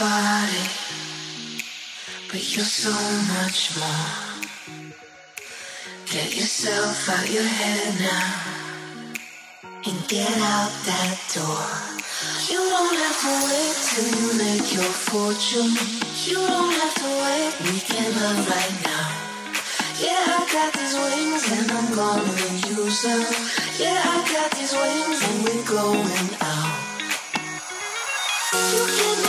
body, but you're so much more. Get yourself out your head now and get out that door. You don't have to wait till you make your fortune. You don't have to wait, we can love right now. Yeah, I got these wings and I'm gonna use them. Yeah, I got these wings and we're going out. You can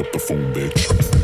up the phone, bitch.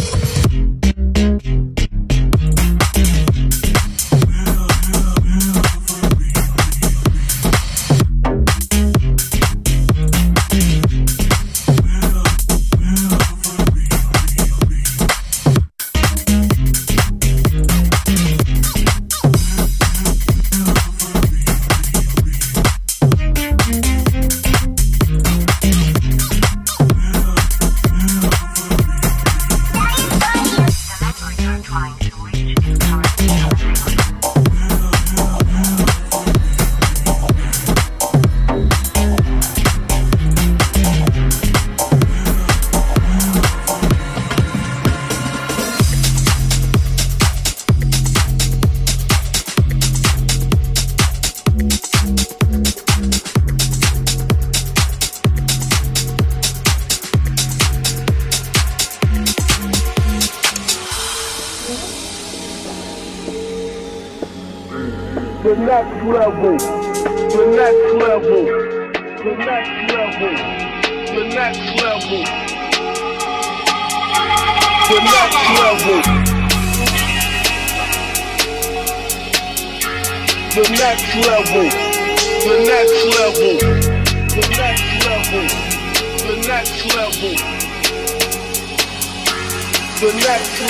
The next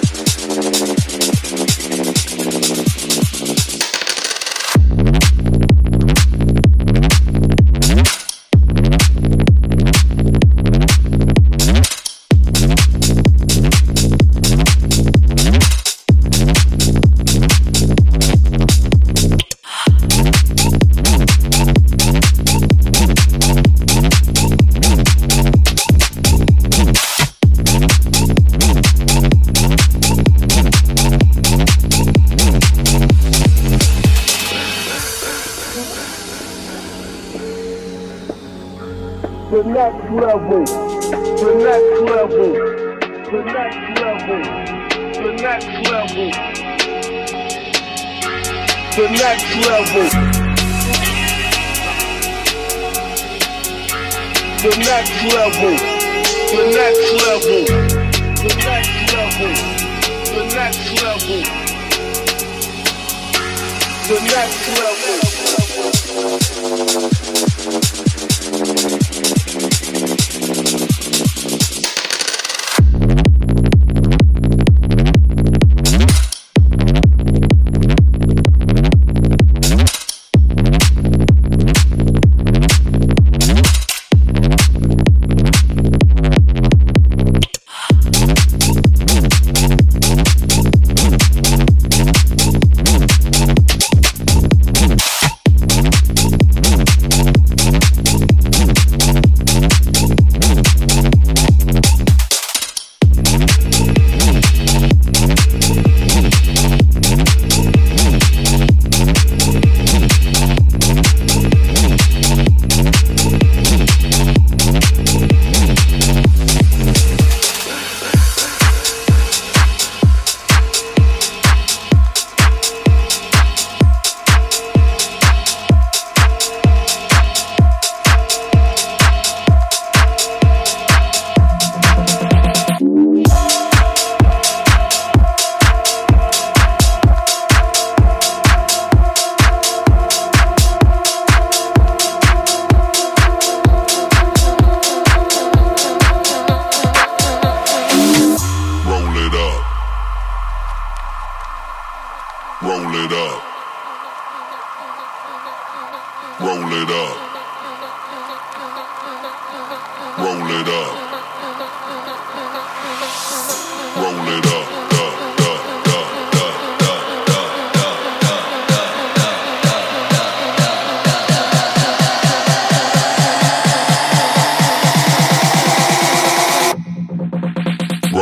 level.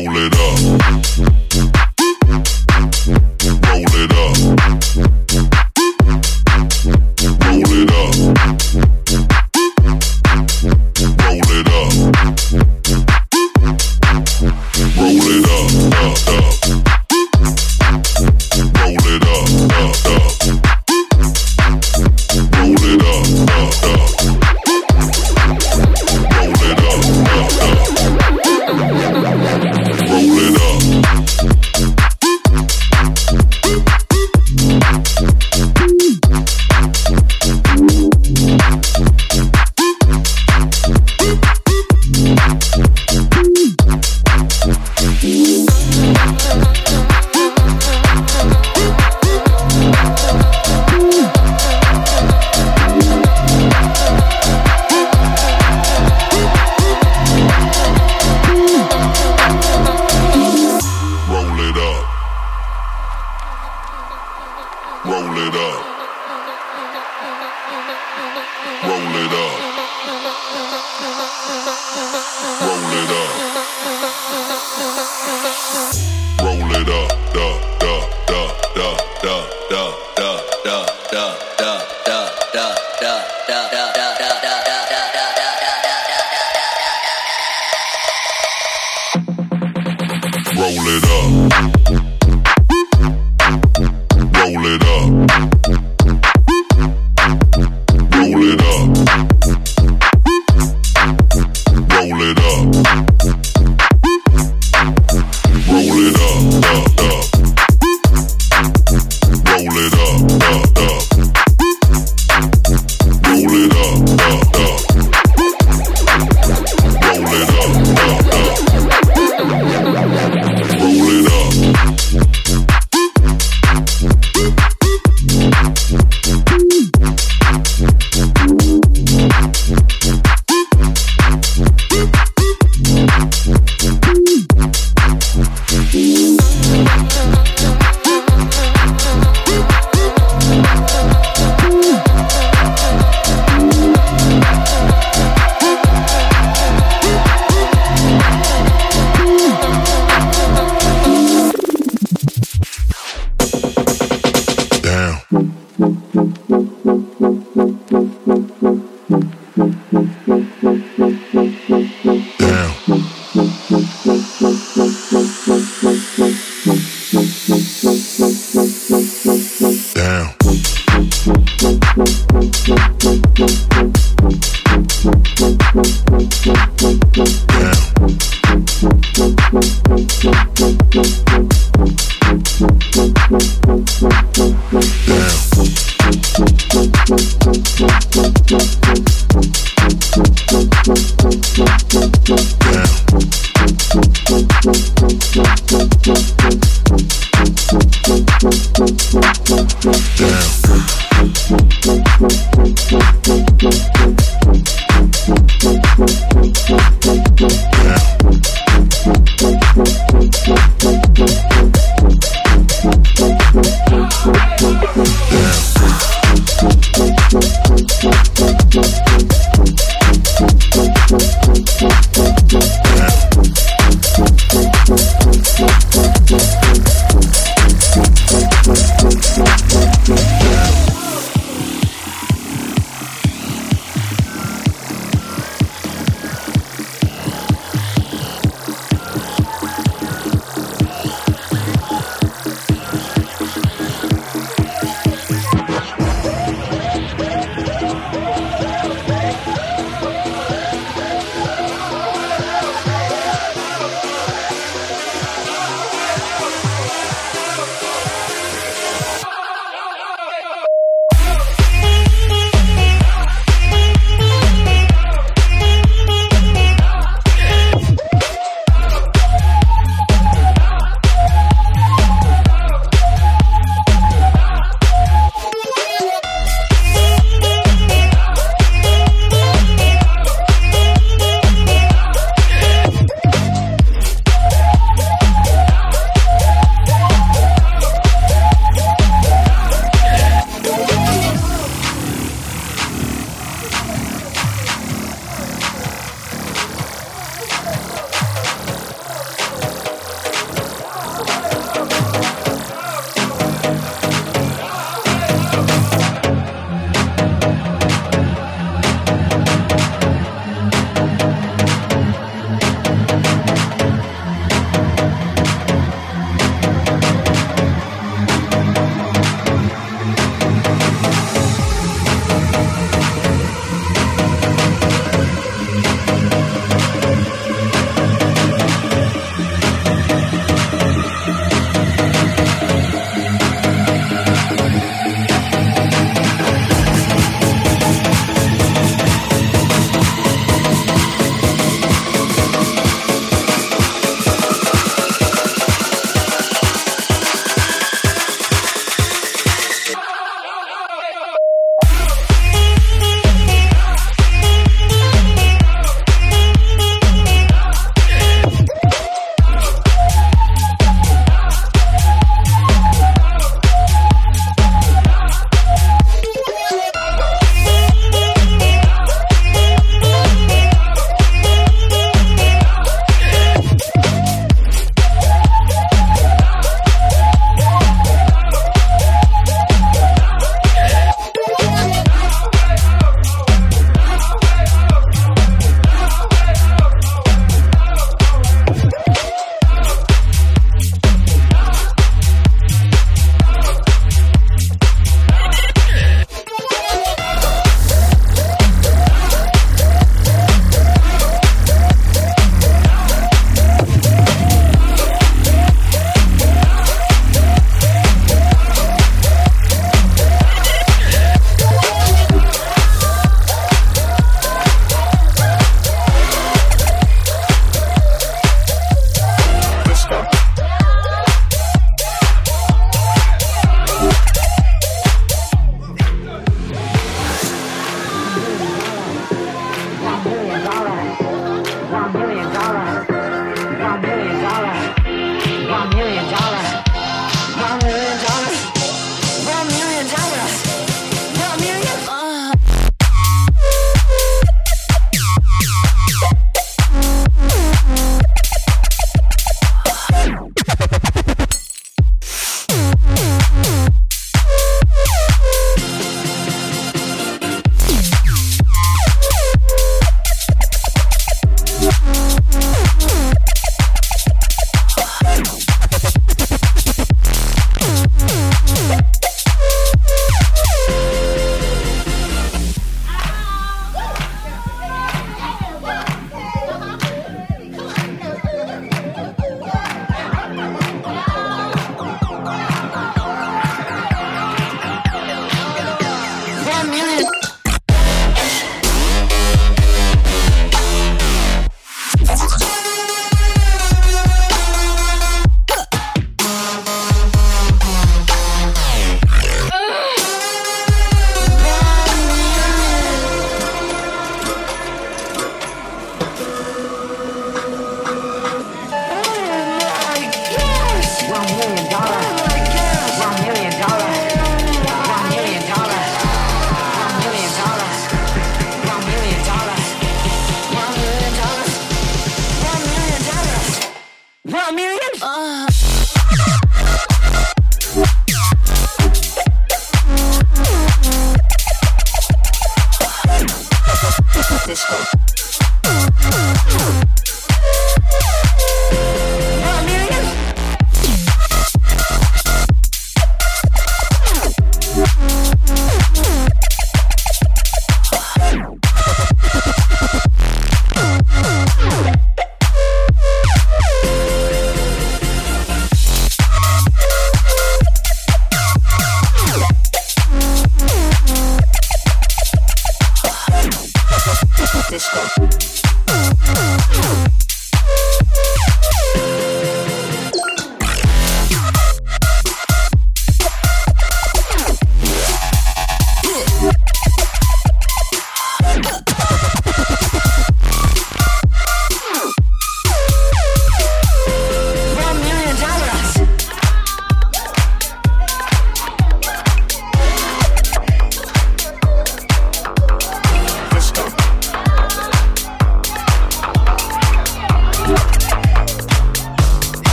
Roll it up. Roll it up. Roll it up. Roll it up. Down.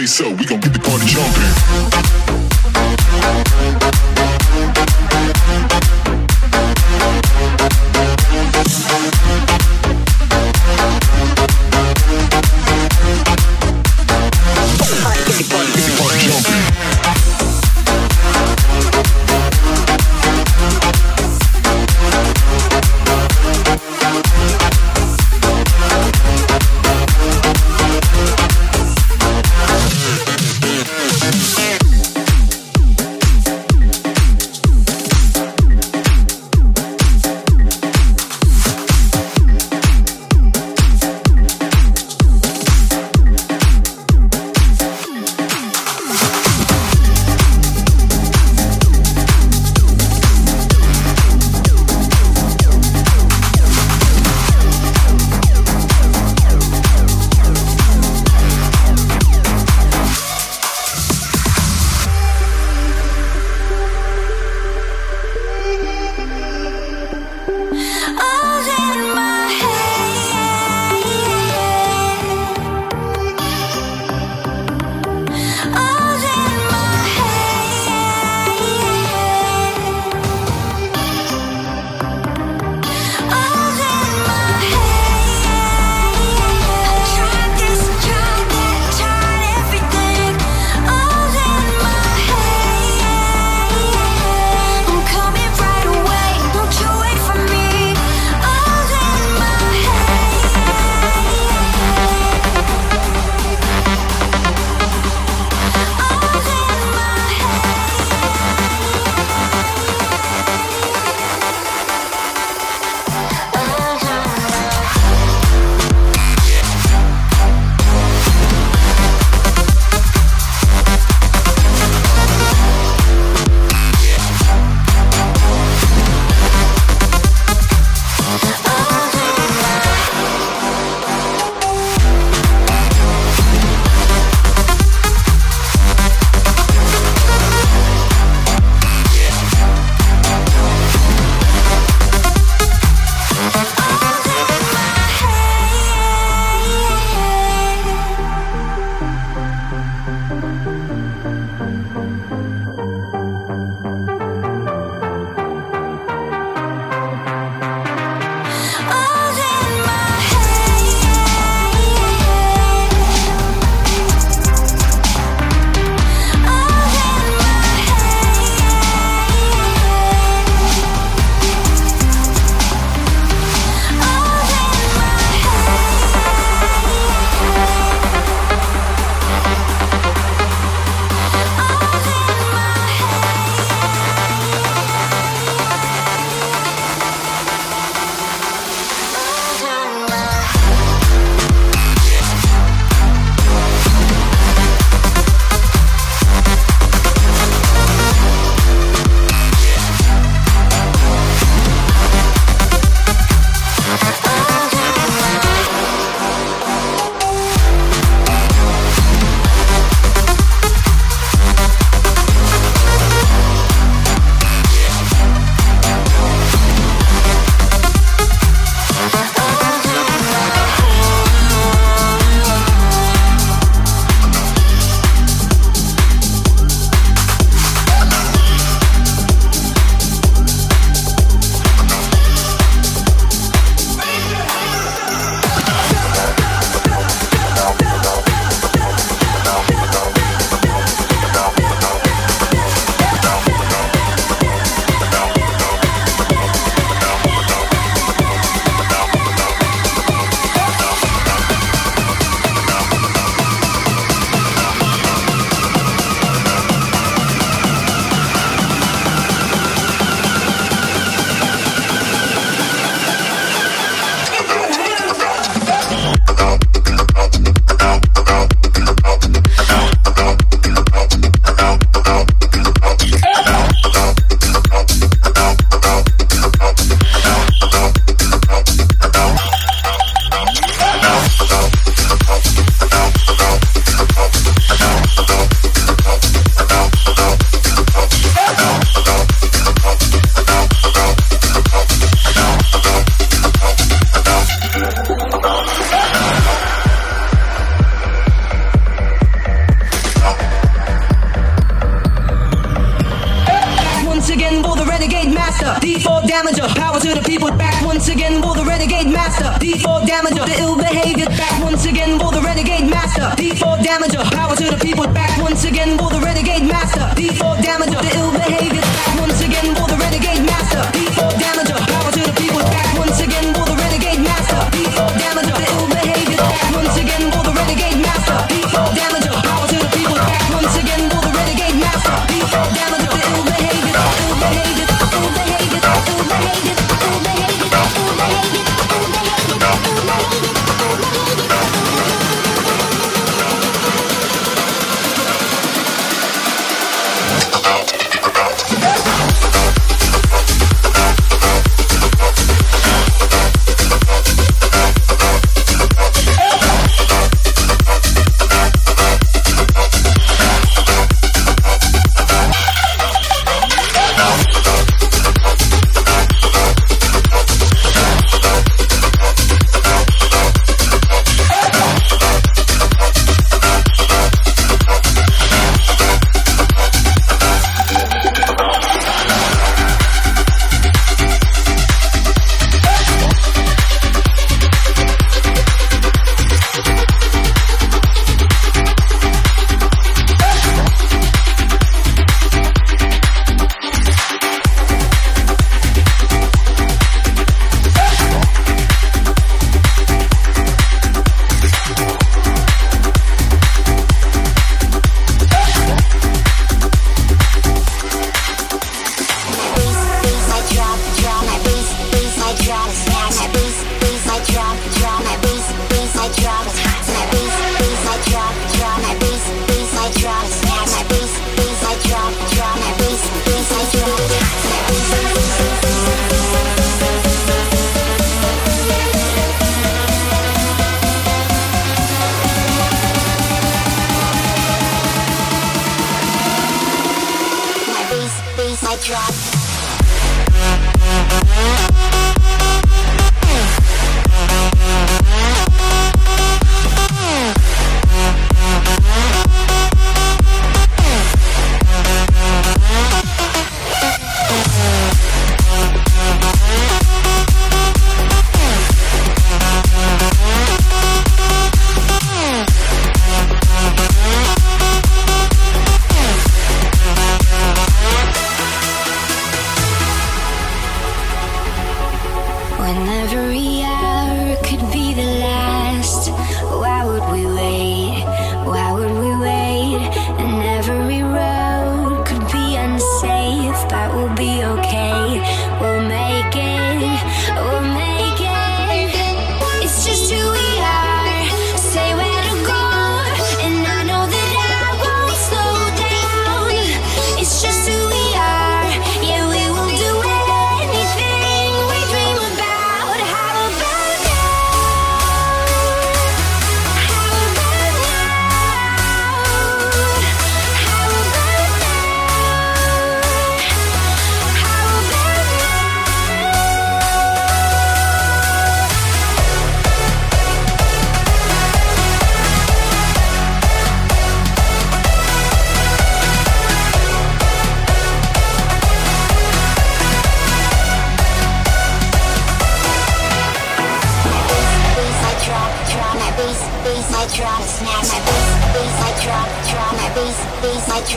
Bass up, we gon' get the party jumping.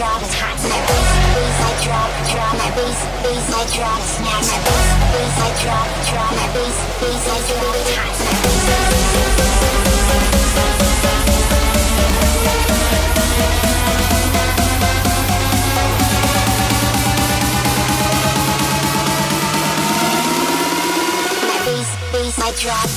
My bass, bass I drop, drop. My bass, bass I drop, snap. My bass, bass I drop, drop. My bass, bass I drop is hot. My bass, bass I drop.